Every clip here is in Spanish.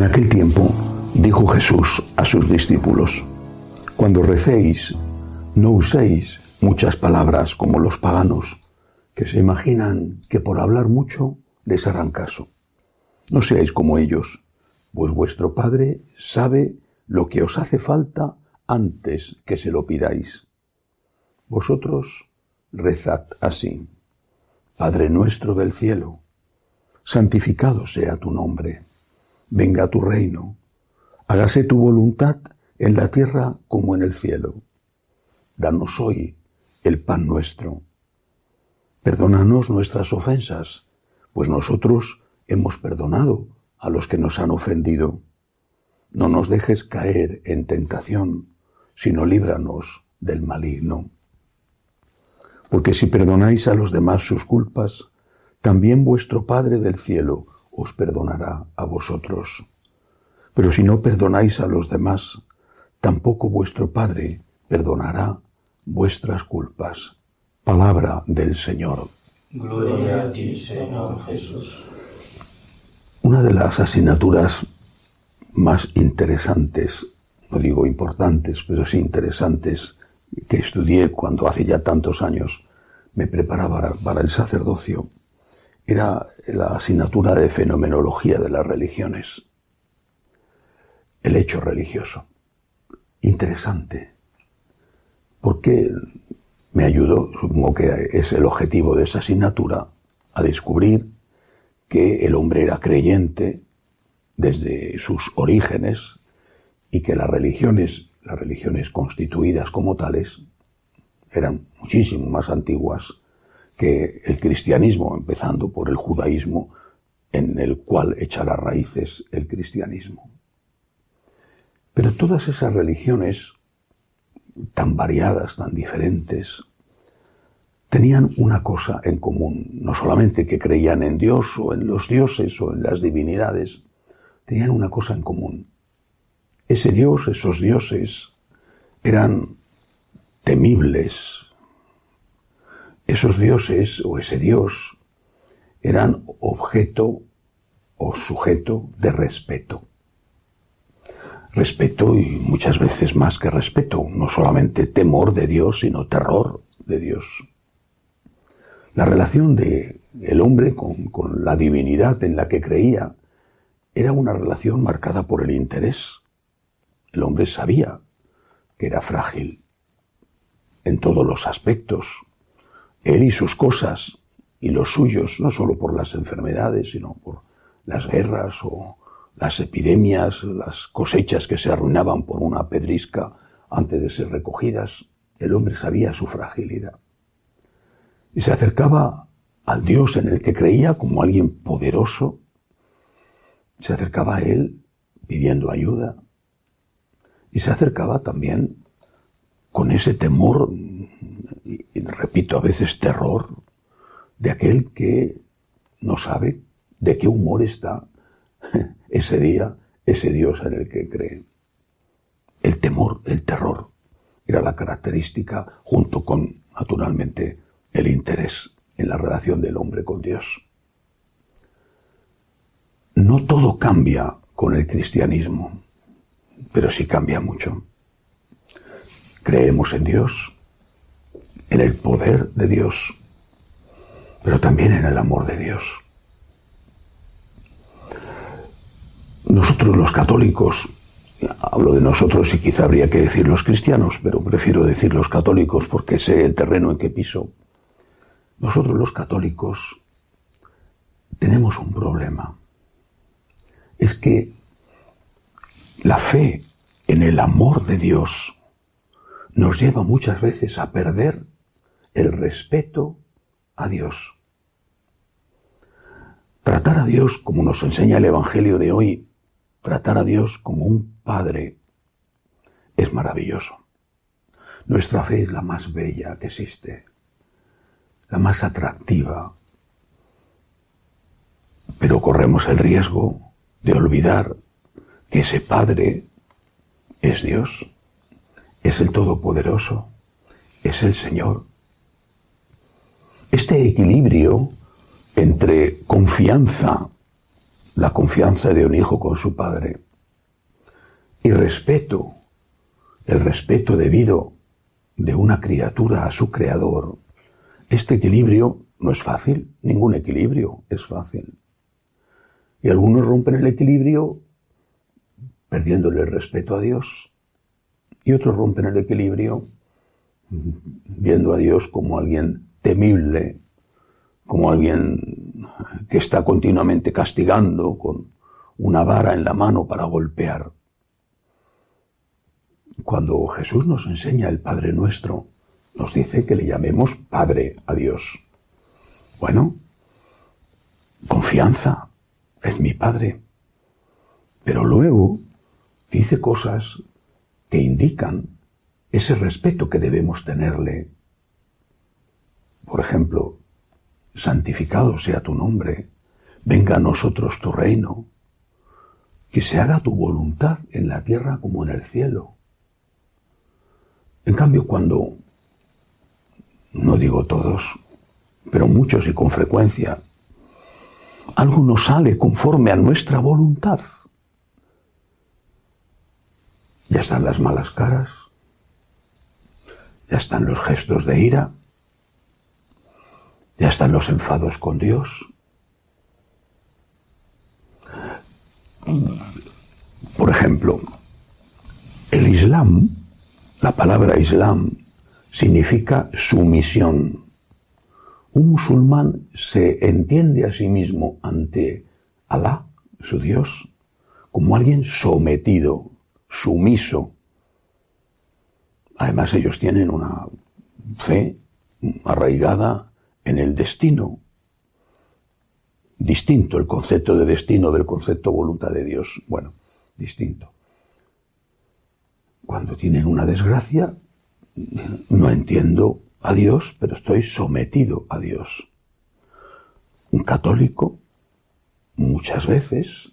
En aquel tiempo dijo Jesús a sus discípulos, Cuando recéis, no uséis muchas palabras como los paganos, que se imaginan que por hablar mucho les harán caso. No seáis como ellos, pues vuestro Padre sabe lo que os hace falta antes que se lo pidáis. Vosotros rezad así. Padre nuestro del cielo, santificado sea tu nombre venga tu reino, hágase tu voluntad en la tierra como en el cielo. Danos hoy el pan nuestro. Perdónanos nuestras ofensas, pues nosotros hemos perdonado a los que nos han ofendido. No nos dejes caer en tentación, sino líbranos del maligno. Porque si perdonáis a los demás sus culpas, también vuestro Padre del cielo os perdonará a vosotros. Pero si no perdonáis a los demás, tampoco vuestro Padre perdonará vuestras culpas. Palabra del Señor. Gloria a ti, Señor Jesús. Una de las asignaturas más interesantes, no digo importantes, pero sí interesantes, que estudié cuando hace ya tantos años me preparaba para el sacerdocio, era la asignatura de fenomenología de las religiones. El hecho religioso. Interesante. Porque me ayudó, supongo que es el objetivo de esa asignatura, a descubrir que el hombre era creyente desde sus orígenes y que las religiones, las religiones constituidas como tales, eran muchísimo más antiguas que el cristianismo, empezando por el judaísmo, en el cual echa las raíces el cristianismo. Pero todas esas religiones, tan variadas, tan diferentes, tenían una cosa en común, no solamente que creían en Dios o en los dioses o en las divinidades, tenían una cosa en común. Ese Dios, esos dioses, eran temibles, esos dioses o ese dios eran objeto o sujeto de respeto. Respeto y muchas veces más que respeto, no solamente temor de Dios, sino terror de Dios. La relación de hombre con, con la divinidad en la que creía era una relación marcada por el interés. El hombre sabía que era frágil en todos los aspectos, él y sus cosas y los suyos, no solo por las enfermedades, sino por las guerras o las epidemias, las cosechas que se arruinaban por una pedrisca antes de ser recogidas, el hombre sabía su fragilidad. Y se acercaba al Dios en el que creía como alguien poderoso, se acercaba a Él pidiendo ayuda y se acercaba también con ese temor y, repito, a veces terror de aquel que no sabe de qué humor está ese día, ese Dios en el que cree. El temor, el terror, era la característica junto con, naturalmente, el interés en la relación del hombre con Dios. No todo cambia con el cristianismo, pero sí cambia mucho. Creemos en Dios, en el poder de Dios, pero también en el amor de Dios. Nosotros los católicos, hablo de nosotros y quizá habría que decir los cristianos, pero prefiero decir los católicos porque sé el terreno en que piso. Nosotros los católicos tenemos un problema. Es que la fe en el amor de Dios nos lleva muchas veces a perder el respeto a Dios. Tratar a Dios, como nos enseña el Evangelio de hoy, tratar a Dios como un Padre, es maravilloso. Nuestra fe es la más bella que existe, la más atractiva, pero corremos el riesgo de olvidar que ese Padre es Dios, es el Todopoderoso, es el Señor, este equilibrio entre confianza la confianza de un hijo con su padre y respeto, el respeto debido de una criatura a su creador, este equilibrio no es fácil, ningún equilibrio es fácil. Y algunos rompen el equilibrio perdiéndole el respeto a Dios y otros rompen el equilibrio viendo a Dios como alguien temible, como alguien que está continuamente castigando con una vara en la mano para golpear. Cuando Jesús nos enseña el Padre nuestro, nos dice que le llamemos Padre a Dios. Bueno, confianza, es mi Padre. Pero luego dice cosas que indican ese respeto que debemos tenerle. Por ejemplo, santificado sea tu nombre, venga a nosotros tu reino, que se haga tu voluntad en la tierra como en el cielo. En cambio, cuando, no digo todos, pero muchos y con frecuencia, algo no sale conforme a nuestra voluntad, ya están las malas caras, ya están los gestos de ira, ya están los enfados con Dios. Por ejemplo, el Islam, la palabra Islam, significa sumisión. Un musulmán se entiende a sí mismo ante Alá, su Dios, como alguien sometido, sumiso. Además ellos tienen una fe arraigada en el destino. Distinto el concepto de destino del concepto voluntad de Dios. Bueno, distinto. Cuando tienen una desgracia, no entiendo a Dios, pero estoy sometido a Dios. Un católico, muchas veces,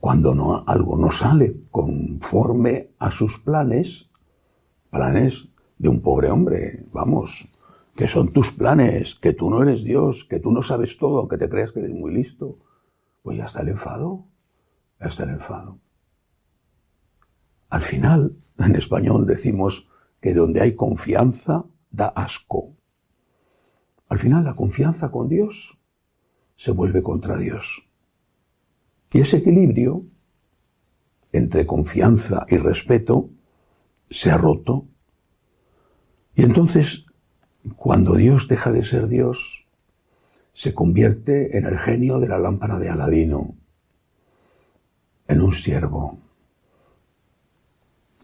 cuando algo no sale conforme a sus planes, planes de un pobre hombre, vamos, que son tus planes, que tú no eres Dios, que tú no sabes todo, aunque te creas que eres muy listo, pues ya está el enfado, ya está el enfado. Al final, en español decimos que donde hay confianza, da asco. Al final la confianza con Dios se vuelve contra Dios. Y ese equilibrio entre confianza y respeto se ha roto. Y entonces, cuando Dios deja de ser Dios, se convierte en el genio de la lámpara de Aladino, en un siervo,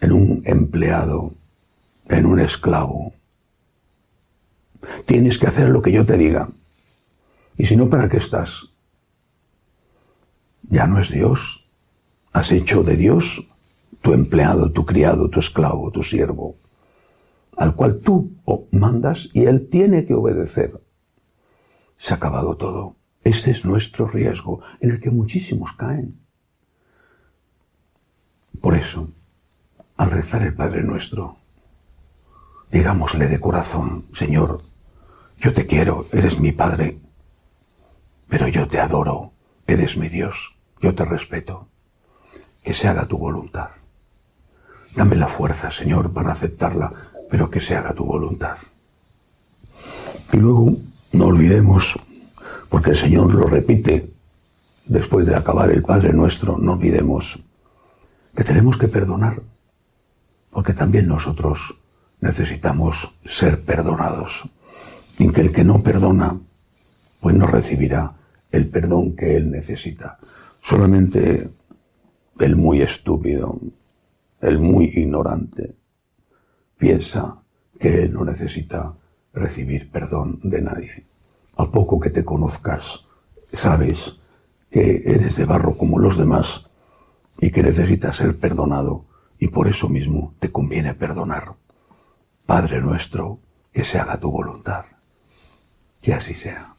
en un empleado, en un esclavo. Tienes que hacer lo que yo te diga. Y si no, ¿para qué estás? Ya no es Dios. Has hecho de Dios tu empleado, tu criado, tu esclavo, tu siervo, al cual tú mandas y él tiene que obedecer. Se ha acabado todo. Ese es nuestro riesgo, en el que muchísimos caen. Por eso, al rezar el Padre nuestro, digámosle de corazón, Señor, yo te quiero, eres mi Padre, pero yo te adoro, eres mi Dios, yo te respeto, que se haga tu voluntad. Dame la fuerza, Señor, para aceptarla, pero que se haga tu voluntad. Y luego, no olvidemos, porque el Señor lo repite después de acabar el Padre nuestro, no olvidemos que tenemos que perdonar, porque también nosotros necesitamos ser perdonados. Y que el que no perdona, pues no recibirá el perdón que él necesita. Solamente el muy estúpido, el muy ignorante, piensa que él no necesita recibir perdón de nadie. A poco que te conozcas, sabes que eres de barro como los demás y que necesitas ser perdonado y por eso mismo te conviene perdonar. Padre nuestro, que se haga tu voluntad. Que así sea.